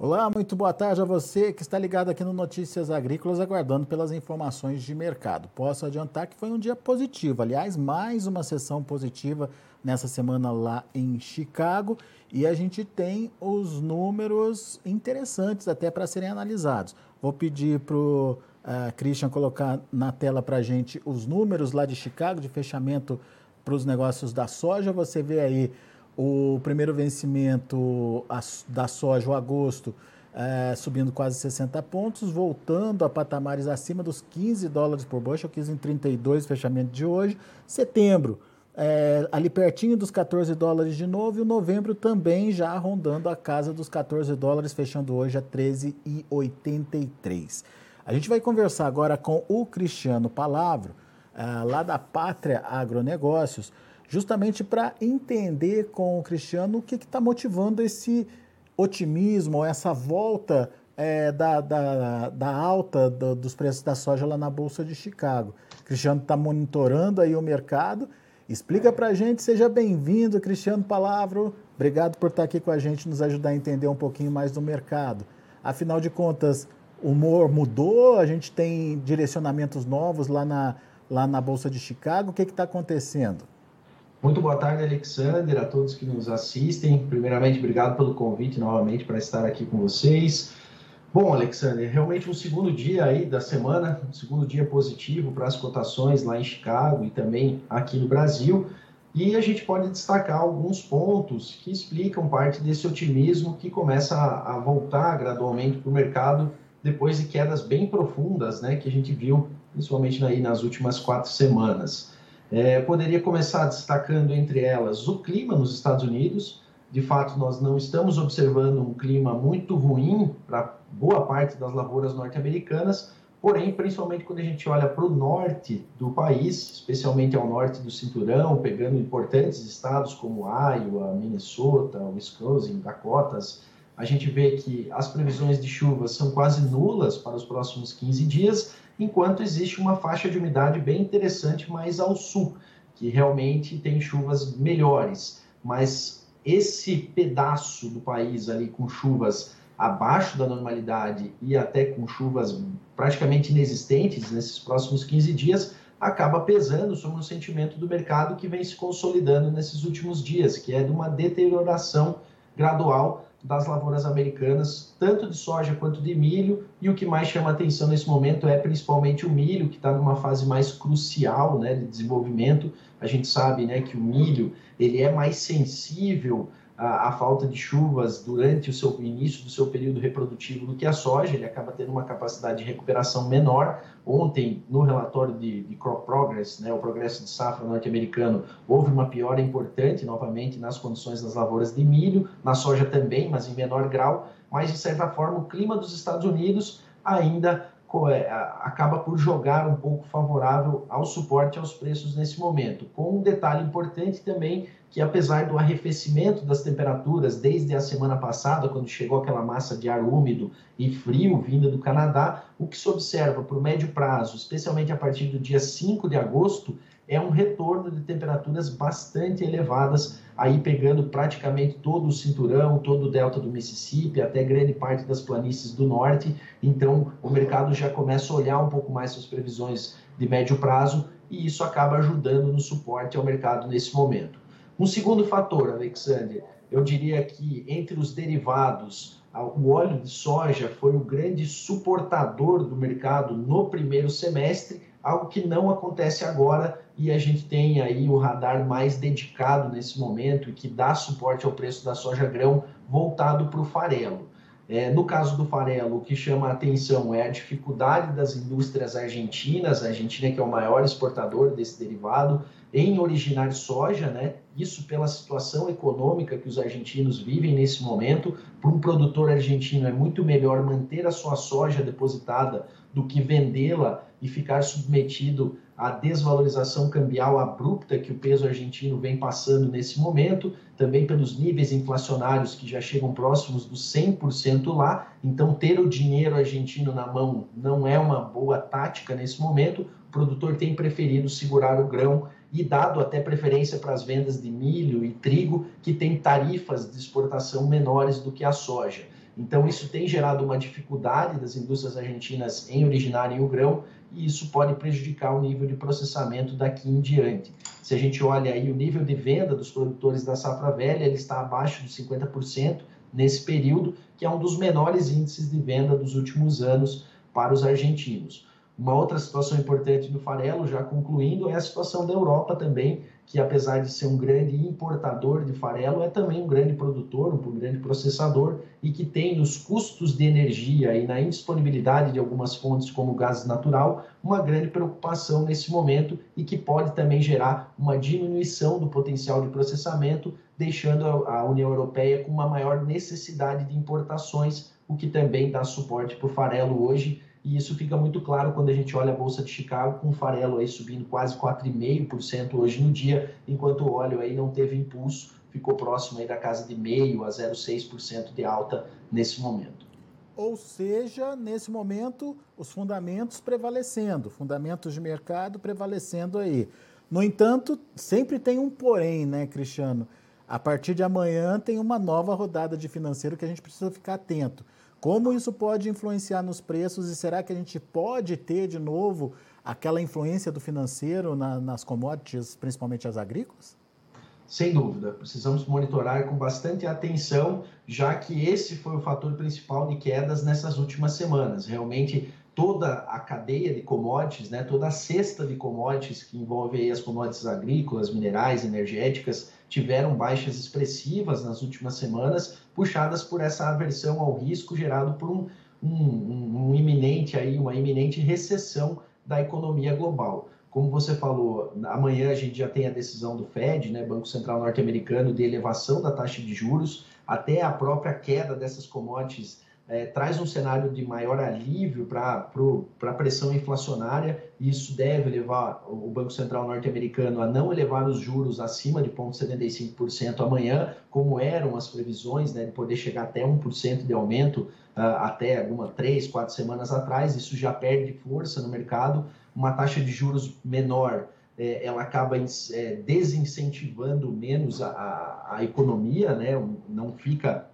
Olá, muito boa tarde a você que está ligado aqui no Notícias Agrícolas, aguardando pelas informações de mercado. Posso adiantar que foi um dia positivo, aliás, mais uma sessão positiva nessa semana lá em Chicago e a gente tem os números interessantes até para serem analisados. Vou pedir para o uh, Christian colocar na tela para a gente os números lá de Chicago, de fechamento para os negócios da soja. Você vê aí o primeiro vencimento da soja, o agosto, é, subindo quase 60 pontos, voltando a patamares acima dos 15 dólares por bushel, 15 em 32, fechamento de hoje. Setembro, é, ali pertinho dos 14 dólares de novo, e o novembro também já rondando a casa dos 14 dólares, fechando hoje a 13,83. A gente vai conversar agora com o Cristiano Palavro, é, lá da Pátria Agronegócios, justamente para entender com o Cristiano o que está motivando esse otimismo, essa volta é, da, da, da, alta do, dos preços da soja lá na Bolsa de Chicago. O Cristiano está monitorando aí o mercado. Explica para a gente, seja bem-vindo, Cristiano Palavro. Obrigado por estar tá aqui com a gente, nos ajudar a entender um pouquinho mais do mercado. Afinal de contas, o humor mudou, a gente tem direcionamentos novos lá na, lá na Bolsa de Chicago. O que está acontecendo? Muito boa tarde, Alexander, a todos que nos assistem. Primeiramente, obrigado pelo convite novamente para estar aqui com vocês. Bom, Alexander, realmente um segundo dia aí da semana, um segundo dia positivo para as cotações lá em Chicago e também aqui no Brasil. E a gente pode destacar alguns pontos que explicam parte desse otimismo que começa a, voltar gradualmente para o mercado depois de quedas bem profundas, né, que a gente viu principalmente aí nas últimas quatro semanas. É, poderia começar destacando entre elas o clima nos Estados Unidos. De fato, nós não estamos observando um clima muito ruim para boa parte das lavouras norte-americanas, porém, principalmente quando a gente olha para o norte do país, especialmente ao norte do cinturão, pegando importantes estados como Iowa, Minnesota, Wisconsin, Dakotas, a gente vê que as previsões de chuvas são quase nulas para os próximos 15 dias enquanto existe uma faixa de umidade bem interessante mais ao sul, que realmente tem chuvas melhores. Mas esse pedaço do país ali com chuvas abaixo da normalidade e até com chuvas praticamente inexistentes nesses próximos 15 dias, acaba pesando sobre o sentimento do mercado que vem se consolidando nesses últimos dias, que é de uma deterioração gradual das lavouras americanas, tanto de soja quanto de milho, e o que mais chama atenção nesse momento é principalmente o milho, que está numa fase mais crucial né, de desenvolvimento. A gente sabe né, que o milho ele é mais sensível a, a, falta de chuvas durante o seu início do seu período reprodutivo do que a soja, ele acaba tendo uma capacidade de recuperação menor. Ontem, no relatório de, de Crop Progress, né, o progresso de safra norte-americano, houve uma piora importante novamente nas condições das lavouras de milho, na soja também, mas em menor grau. Mas, de certa forma, o clima dos Estados Unidos ainda é, acaba por jogar um pouco favorável ao suporte aos preços nesse momento. Com um detalhe importante também, que apesar do arrefecimento das temperaturas desde a semana passada, quando chegou aquela massa de ar úmido e frio vinda do Canadá, o que se observa para o médio prazo, especialmente a partir do dia 5 de agosto, é um retorno de temperaturas bastante elevadas, aí pegando praticamente todo o cinturão, todo o delta do Mississippi, até grande parte das planícies do norte. Então, o mercado já começa a olhar um pouco mais suas previsões de médio prazo e isso acaba ajudando no suporte ao mercado nesse momento. Um segundo fator, Alexander, eu diria que entre os derivados, o óleo de soja foi o grande suportador do mercado no primeiro semestre, algo que não acontece agora e a gente tem aí o radar mais dedicado nesse momento e que dá suporte ao preço da soja grão voltado para o farelo. É, no caso do farelo, o que chama a atenção é a dificuldade das indústrias argentinas, a Argentina que é o maior exportador desse derivado, em originar soja, né? Isso pela situação econômica que os argentinos vivem nesse momento. Para um produtor argentino é muito melhor manter a sua soja depositada do que vendê-la e ficar submetido à desvalorização cambial abrupta que o peso argentino vem passando nesse momento, também pelos níveis inflacionários que já chegam próximos dos 100% lá. Então, ter o dinheiro argentino na mão não é uma boa tática nesse momento. O produtor tem preferido segurar o grão e dado até preferência para as vendas de milho e trigo, que têm tarifas de exportação menores do que a soja. Então, isso tem gerado uma dificuldade das indústrias argentinas em originarem o grão e isso pode prejudicar o nível de processamento daqui em diante. Se a gente olha aí o nível de venda dos produtores da safra velha, ele está abaixo dos 50% nesse período, que é um dos menores índices de venda dos últimos anos para os argentinos. Uma outra situação importante do farelo, já concluindo, é a situação da Europa também, que apesar de ser um grande importador de farelo, é também um grande produtor, um grande processador e que tem nos custos de energia e na indisponibilidade de algumas fontes como gás natural uma grande preocupação nesse momento e que pode também gerar uma diminuição do potencial de processamento, deixando a União Europeia com uma maior necessidade de importações, o que também dá suporte para o farelo hoje e isso fica muito claro quando a gente olha a Bolsa de Chicago com o farelo aí subindo quase 4,5% hoje no dia, enquanto o óleo aí não teve impulso, ficou próximo aí da casa de meio a 0,6% de alta nesse momento. Ou seja, nesse momento, os fundamentos prevalecendo, fundamentos de mercado prevalecendo aí. No entanto, sempre tem um porém, né, Cristiano? A partir de amanhã tem uma nova rodada de financeiro que a gente precisa ficar atento. Como isso pode influenciar nos preços e será que a gente pode ter de novo aquela influência do financeiro na, nas commodities, principalmente as agrícolas? Sem dúvida, precisamos monitorar com bastante atenção, já que esse foi o fator principal de quedas nessas últimas semanas. Realmente, toda a cadeia de commodities, né, toda a cesta de commodities que envolve as commodities agrícolas, minerais, energéticas, tiveram baixas expressivas nas últimas semanas, puxadas por essa aversão ao risco gerado por um, um, um iminente aí, uma iminente recessão da economia global. Como você falou, amanhã a gente já tem a decisão do Fed, né, Banco Central Norte-Americano, de elevação da taxa de juros, até a própria queda dessas commodities é, traz um cenário de maior alívio para a pressão inflacionária, e isso deve levar o Banco Central norte-americano a não elevar os juros acima de 0,75% amanhã, como eram as previsões, né, de poder chegar até 1% de aumento uh, até alguma três, quatro semanas atrás, isso já perde força no mercado, uma taxa de juros menor é, ela acaba é, desincentivando menos a, a, a economia, né? não fica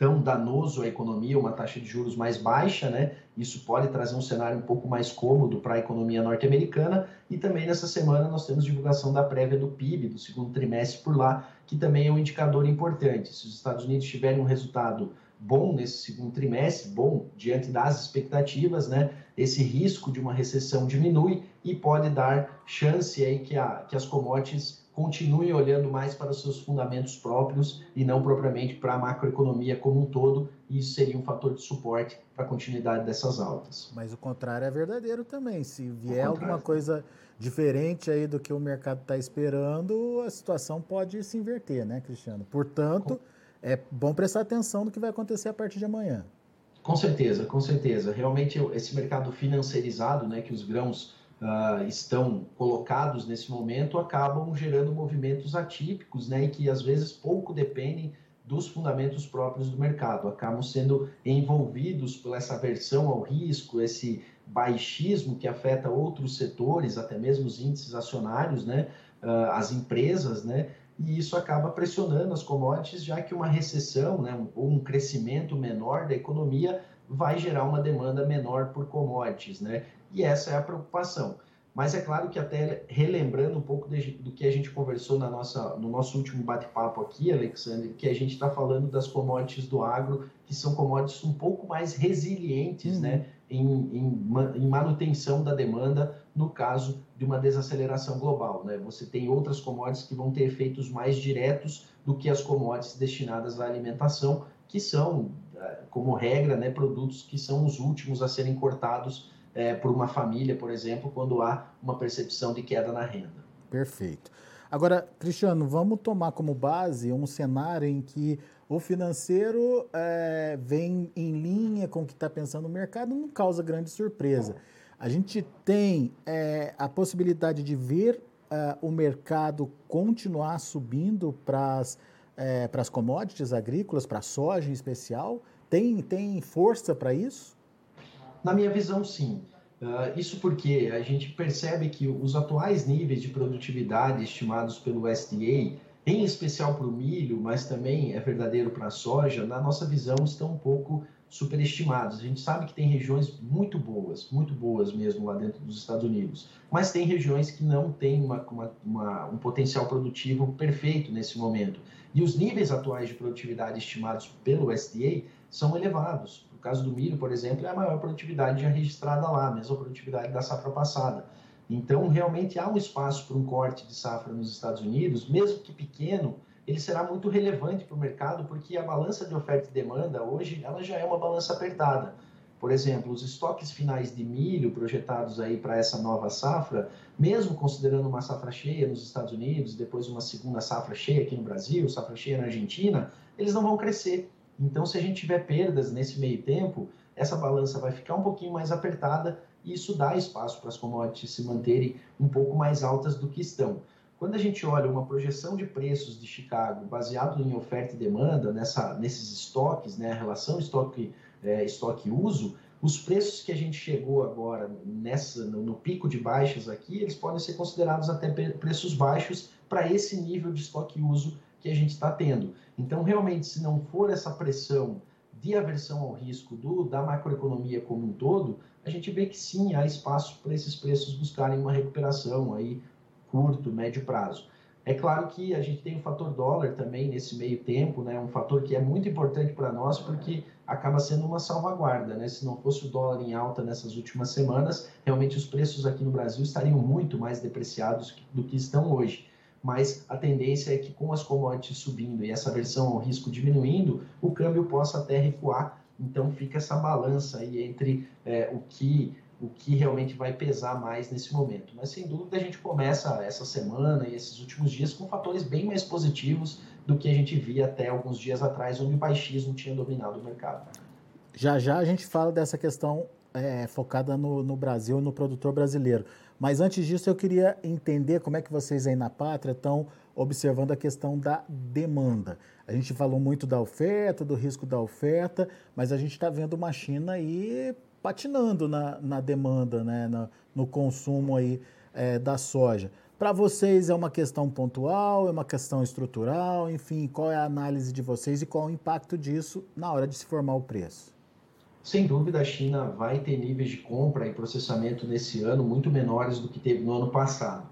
tão danoso à economia, uma taxa de juros mais baixa, né? Isso pode trazer um cenário um pouco mais cômodo para a economia norte-americana. E também nessa semana nós temos divulgação da prévia do PIB do segundo trimestre por lá, que também é um indicador importante. Se os Estados Unidos tiverem um resultado bom nesse segundo trimestre, bom diante das expectativas, né? Esse risco de uma recessão diminui e pode dar chance aí que, a, que as commodities continue olhando mais para os seus fundamentos próprios e não propriamente para a macroeconomia como um todo, e isso seria um fator de suporte para a continuidade dessas altas. Mas o contrário é verdadeiro também. Se vier alguma coisa diferente aí do que o mercado está esperando, a situação pode se inverter, né, Cristiano? Portanto, é bom prestar atenção no que vai acontecer a partir de amanhã. Com certeza, com certeza. Realmente, esse mercado financiarizado, né, que os grãos uh, estão colocados nesse momento acabam gerando movimentos atípicos, né, e que às vezes pouco dependem dos fundamentos próprios do mercado, acabam sendo envolvidos por essa aversão ao risco, esse baixismo que afeta outros setores, até mesmo os índices acionários, né, uh, as empresas, né, e isso acaba pressionando as commodities, já que uma recessão, né, ou um crescimento menor da economia vai gerar uma demanda menor por commodities, né? E essa é a preocupação. Mas é claro que até relembrando um pouco de, do que a gente conversou na nossa, no nosso último bate-papo aqui, Alexandre, que a gente está falando das commodities do agro, que são commodities um pouco mais resilientes uhum. né, em, em, em, manutenção da demanda no caso de uma desaceleração global. Né? Você tem outras commodities que vão ter efeitos mais diretos do que as commodities destinadas à alimentação, que são, eh, como regra, né, produtos que são os últimos a serem cortados é, por uma família, por exemplo, quando há uma percepção de queda na renda. Perfeito. Agora, Cristiano, vamos tomar como base um cenário em que o financeiro é, vem em linha com o que está pensando o mercado, não causa grande surpresa. A gente tem é, a possibilidade de ver é, o mercado continuar subindo para as é, commodities agrícolas, para a soja em especial? Tem, tem força para isso? Na minha visão, sim. Uh, isso porque a gente percebe que os atuais níveis de produtividade estimados pelo SDA, em especial para o milho, mas também é verdadeiro para a soja, na nossa visão estão um pouco superestimados. A gente sabe que tem regiões muito boas, muito boas mesmo lá dentro dos Estados Unidos, mas tem regiões que não têm uma, uma, uma, um potencial produtivo perfeito nesse momento. E os níveis atuais de produtividade estimados pelo USDA são elevados. Caso do milho, por exemplo, é a maior produtividade já registrada lá, a mesma produtividade da safra passada. Então, realmente há um espaço para um corte de safra nos Estados Unidos, mesmo que pequeno, ele será muito relevante para o mercado, porque a balança de oferta e demanda hoje ela já é uma balança apertada. Por exemplo, os estoques finais de milho projetados aí para essa nova safra, mesmo considerando uma safra cheia nos Estados Unidos, depois uma segunda safra cheia aqui no Brasil, safra cheia na Argentina, eles não vão crescer. Então, se a gente tiver perdas nesse meio tempo, essa balança vai ficar um pouquinho mais apertada e isso dá espaço para as commodities se manterem um pouco mais altas do que estão. Quando a gente olha uma projeção de preços de Chicago baseado em oferta e demanda, nessa, nesses estoques, né, a relação estoque, é, estoque os preços que a gente chegou agora nessa, no, no pico de baixas aqui, eles podem ser considerados até preços baixos para esse nível de estoque uso que a gente está tendo. Então, realmente, se não for essa pressão de aversão ao risco do, da macroeconomia como um todo, a gente vê que sim, há espaço para esses preços buscarem uma recuperação aí curto, médio prazo. É claro que a gente tem o fator dólar também nesse meio tempo, né? Um fator que é muito importante para nós porque acaba sendo uma salvaguarda, né? Se não fosse o dólar em alta nessas últimas semanas, realmente os preços aqui no Brasil estariam muito mais depreciados do que estão hoje. Mas a tendência é que com as commodities subindo e essa versão ao risco diminuindo, o câmbio possa até recuar então fica essa balança aí entre é, o que o que realmente vai pesar mais nesse momento. Mas sem dúvida a gente começa essa semana e esses últimos dias com fatores bem mais positivos do que a gente via até alguns dias atrás, onde o baixismo tinha dominado o mercado. Já já a gente fala dessa questão é, focada no, no Brasil, no produtor brasileiro. Mas antes disso, eu queria entender como é que vocês aí na Pátria estão observando a questão da demanda. A gente falou muito da oferta, do risco da oferta, mas a gente está vendo uma China aí patinando na, na demanda, né, na, no consumo aí é, da soja. Para vocês é uma questão pontual, é uma questão estrutural, enfim, qual é a análise de vocês e qual o impacto disso na hora de se formar o preço? Sem dúvida, a China vai ter níveis de compra e processamento nesse ano muito menores do que teve no ano passado.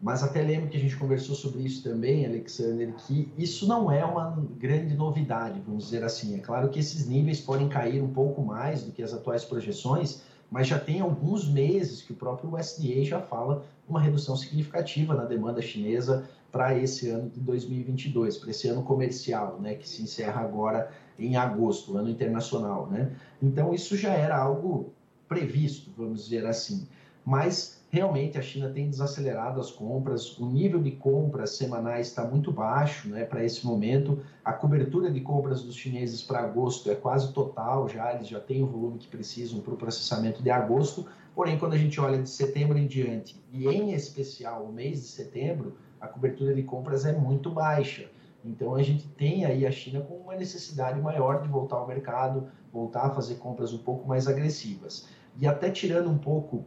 Mas até lembro que a gente conversou sobre isso também, Alexander, que isso não é uma grande novidade, vamos dizer assim. É claro que esses níveis podem cair um pouco mais do que as atuais projeções, mas já tem alguns meses que o próprio USDA já fala uma redução significativa na demanda chinesa para esse ano de 2022, para esse ano comercial, né, que se encerra agora em agosto, ano internacional, né? Então isso já era algo previsto, vamos dizer assim. Mas realmente a China tem desacelerado as compras, o nível de compras semanais está muito baixo né, para esse momento, a cobertura de compras dos chineses para agosto é quase total já, eles já têm o volume que precisam para o processamento de agosto, porém quando a gente olha de setembro em diante, e em especial o mês de setembro, a cobertura de compras é muito baixa. Então a gente tem aí a China com uma necessidade maior de voltar ao mercado, voltar a fazer compras um pouco mais agressivas. E até tirando um pouco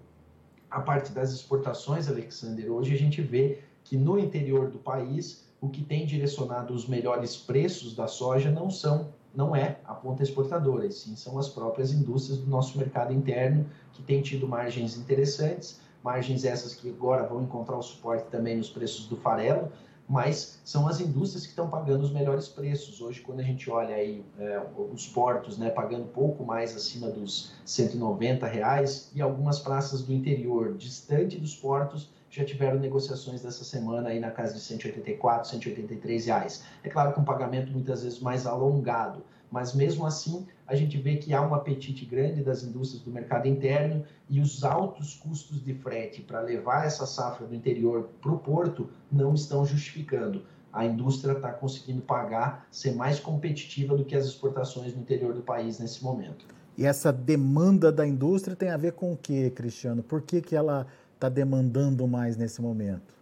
a parte das exportações, Alexander, hoje a gente vê que no interior do país o que tem direcionado os melhores preços da soja não são não é a ponta exportadora, e sim são as próprias indústrias do nosso mercado interno que têm tido margens interessantes, margens essas que agora vão encontrar o suporte também nos preços do farelo, mas são as indústrias que estão pagando os melhores preços. Hoje, quando a gente olha aí é, os portos, né, pagando pouco mais acima dos 190 reais e algumas praças do interior, distante dos portos, já tiveram negociações dessa semana aí na casa de 184, 183 reais. É claro, com pagamento muitas vezes mais alongado, mas mesmo assim a gente vê que há um apetite grande das indústrias do mercado interno e os altos custos de frete para levar essa safra do interior para o porto não estão justificando. A indústria está conseguindo pagar, ser mais competitiva do que as exportações no interior do país nesse momento. E essa demanda da indústria tem a ver com o que, Cristiano? Por que, que ela está demandando mais nesse momento?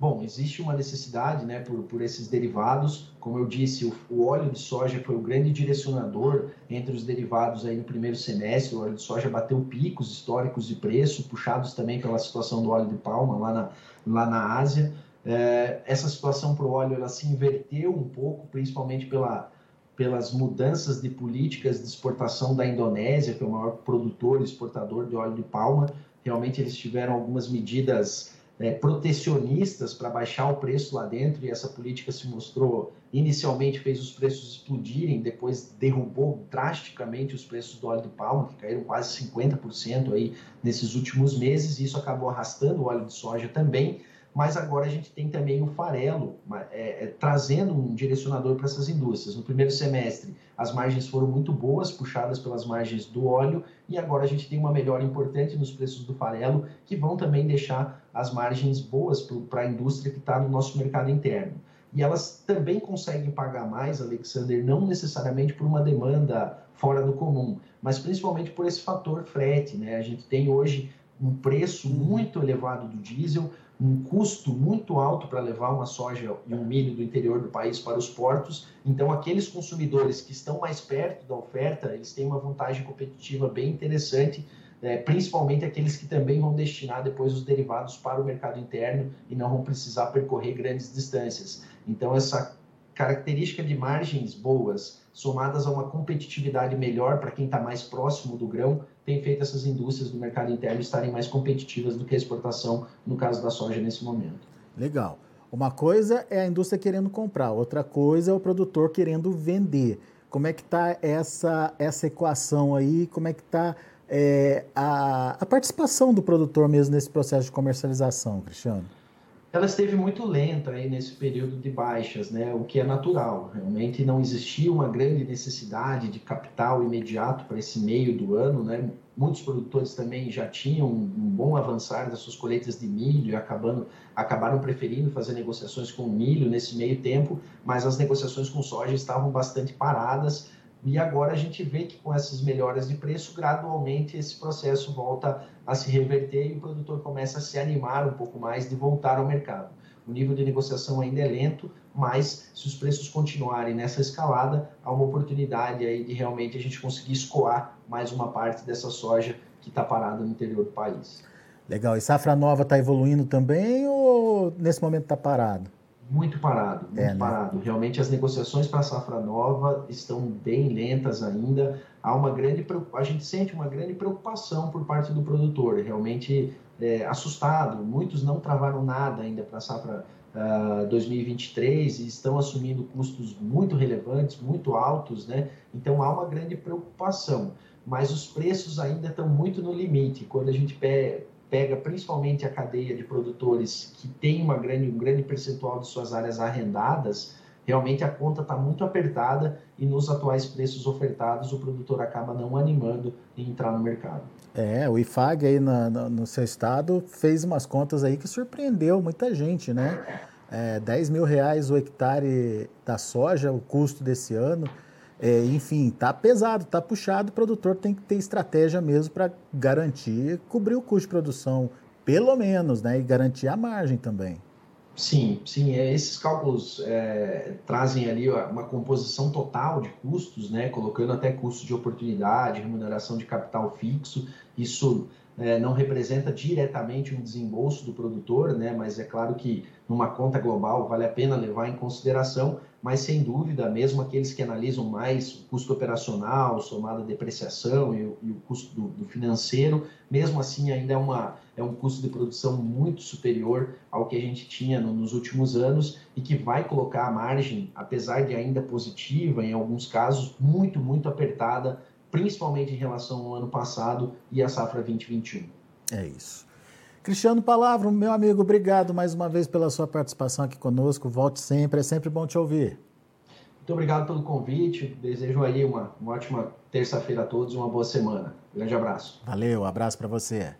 Bom, existe uma necessidade né, por, por esses derivados. Como eu disse, o, o, óleo de soja foi o grande direcionador entre os derivados aí no primeiro semestre. O óleo de soja bateu picos históricos de preço, puxados também pela situação do óleo de palma lá na, lá na Ásia. É, essa situação para o óleo ela se inverteu um pouco, principalmente pela, pelas mudanças de políticas de exportação da Indonésia, que é o maior produtor e exportador de óleo de palma. Realmente eles tiveram algumas medidas é, protecionistas para baixar o preço lá dentro e essa política se mostrou inicialmente fez os preços explodirem, depois derrubou drasticamente os preços do óleo de palma, que caíram quase 50% aí nesses últimos meses, e isso acabou arrastando o óleo de soja também mas agora a gente tem também o farelo é, é, trazendo um direcionador para essas indústrias. No primeiro semestre, as margens foram muito boas, puxadas pelas margens do óleo, e agora a gente tem uma melhora importante nos preços do farelo, que vão também deixar as margens boas para a indústria que está no nosso mercado interno. E elas também conseguem pagar mais, Alexander, não necessariamente por uma demanda fora do comum, mas principalmente por esse fator frete. Né? A gente tem hoje um preço muito elevado do diesel, um custo muito alto para levar uma soja e um milho do interior do país para os portos. Então, aqueles consumidores que estão mais perto da oferta, eles têm uma vantagem competitiva bem interessante, é, principalmente aqueles que também vão destinar depois os derivados para o mercado interno e não vão precisar percorrer grandes distâncias. Então, essa característica de margens boas, somadas a uma competitividade melhor para quem está mais próximo do grão, tem feito essas indústrias do mercado interno estarem mais competitivas do que a exportação, no caso da soja, nesse momento. Legal. Uma coisa é a indústria querendo comprar, outra coisa é o produtor querendo vender. Como é que está essa, essa equação aí? Como é que está é, a, a participação do produtor mesmo nesse processo de comercialização, Cristiano? Ela esteve muito lenta aí nesse período de baixas, né? o que é natural. Realmente não existia uma grande necessidade de capital imediato para esse meio do ano. Né? Muitos produtores também já tinham um bom avançar das suas colheitas de milho e acabando, acabaram preferindo fazer negociações com milho nesse meio tempo, mas as negociações com soja estavam bastante paradas e agora a gente vê que com essas melhoras de preço, gradualmente esse processo volta a se reverter e o produtor começa a se animar um pouco mais de voltar ao mercado. O nível de negociação ainda é lento, mas se os preços continuarem nessa escalada, há uma oportunidade aí de realmente a gente conseguir escoar mais uma parte dessa soja que está parada no interior do país. Legal. E safra nova está evoluindo também ou nesse momento está parado? Muito parado, muito é, né? parado. Realmente as negociações para a safra nova estão bem lentas ainda. Há uma grande a gente sente uma grande preocupação por parte do produtor, realmente é, assustado. Muitos não travaram nada ainda para a safra uh, ah, 2023 e estão assumindo custos muito relevantes, muito altos, né? Então há uma grande preocupação. Mas os preços ainda estão muito no limite. Quando a gente pega principalmente a cadeia de produtores que tem uma grande, um grande percentual de suas áreas arrendadas, realmente a conta está muito apertada e nos atuais preços ofertados o produtor acaba não animando em entrar no mercado. É, o IFAG aí no seu estado fez umas contas aí que surpreendeu muita gente, né? É, 10 mil reais o hectare da soja, o custo desse ano. É, enfim, tá pesado, tá puxado, o produtor tem que ter estratégia mesmo para garantir, cobrir o custo de produção, pelo menos, né? E garantir a margem também. Sim, sim. É, esses cálculos é, trazem ali uma composição total de custos, né? Colocando até custo de oportunidade, remuneração de capital fixo. Isso é, não representa diretamente um desembolso do produtor, né? Mas é claro que numa conta global vale a pena levar em consideração mas sem dúvida, mesmo aqueles que analisam mais o custo operacional, somado à depreciação e, e o custo do, do, financeiro, mesmo assim ainda é, uma, é um custo de produção muito superior ao que a gente tinha no, nos últimos anos e que vai colocar a margem, apesar de ainda positiva em alguns casos, muito, muito apertada, principalmente em relação ao ano passado e à safra 2021. É isso. Cristiano Palavra, meu amigo, obrigado mais uma vez pela sua participação aqui conosco. Volte sempre, é sempre bom te ouvir. Muito obrigado pelo convite. Desejo aí uma, uma ótima terça-feira a todos e uma boa semana. Grande abraço. Valeu, abraço para você.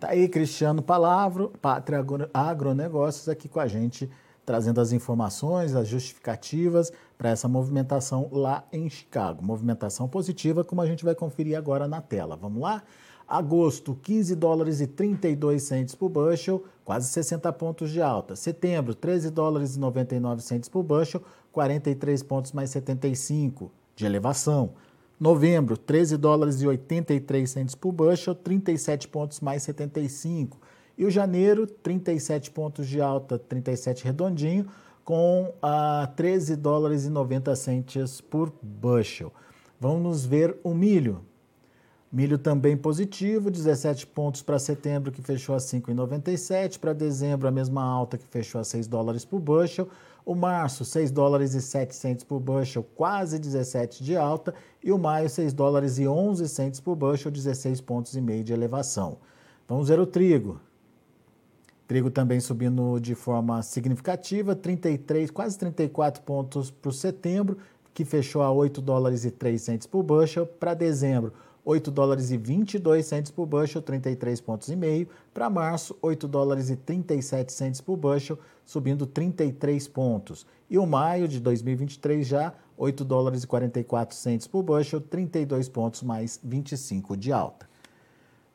Tá aí Cristiano Palavra, Pátria Agronegócios, aqui com a gente, trazendo as informações, as justificativas para essa movimentação lá em Chicago. Movimentação positiva, como a gente vai conferir agora na tela. Vamos lá? Agosto, 15 dólares e 32 centes por bushel, quase 60 pontos de alta. Setembro, 13 dólares e 99 centes por bushel, 43 pontos mais 75 de elevação. Novembro, 13 dólares e 83 centes por bushel, 37 pontos mais 75. E o janeiro, 37 pontos de alta, 37 redondinho, com a 13 dólares e 90 centes por bushel. Vamos ver o milho. Milho também positivo, 17 pontos para setembro, que fechou a 5,97. Para dezembro, a mesma alta, que fechou a 6 dólares por bushel. O março, 6 dólares e 7 por bushel, quase 17 de alta. E o maio, 6 dólares e 11 por bushel, 16 pontos e meio de elevação. Vamos ver o trigo. Trigo também subindo de forma significativa, 33, quase 34 pontos para setembro, que fechou a 8 dólares e 3 por bushel. Para dezembro, 8 dólares e 22 centes por bushel, 33 pontos e meio. Para março, 8 dólares e 37 centes por bushel, subindo 33 pontos. E o maio de 2023 já 8 dólares e 44 centes por bushel, 32 pontos mais 25 de alta.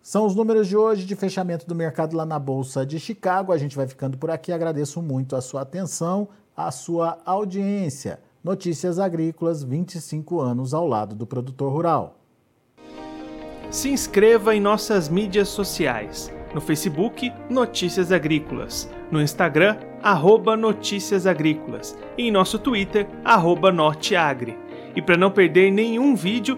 São os números de hoje de fechamento do mercado lá na Bolsa de Chicago. A gente vai ficando por aqui. Agradeço muito a sua atenção, a sua audiência. Notícias Agrícolas, 25 anos ao lado do produtor rural. Se inscreva em nossas mídias sociais. No Facebook, Notícias Agrícolas. No Instagram, arroba Notícias Agrícolas. E em nosso Twitter, arroba Norteagri. E para não perder nenhum vídeo,